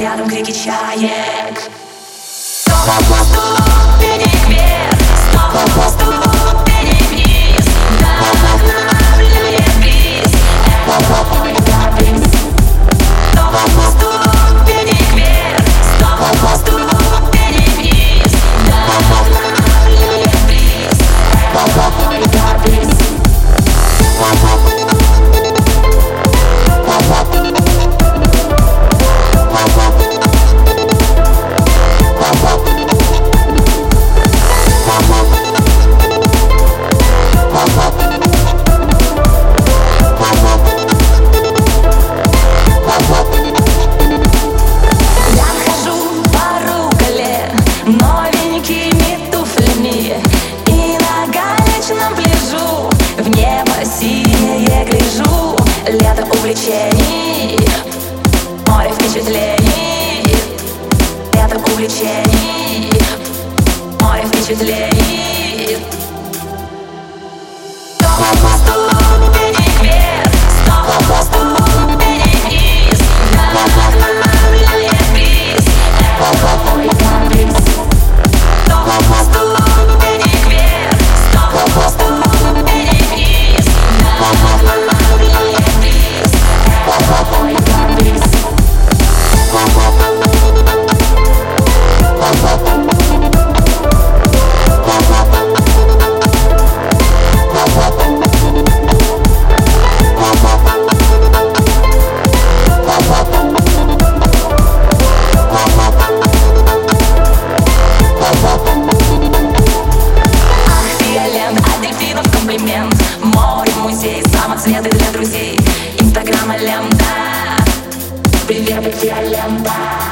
рядом крики чаек. Снова пусто, пикник вверх Снова пусто приключений Море впечатлений. Ветер увлечений. Море впечатлений Море, музей, самоцветы для друзей. Инстаграм и Привет, я лента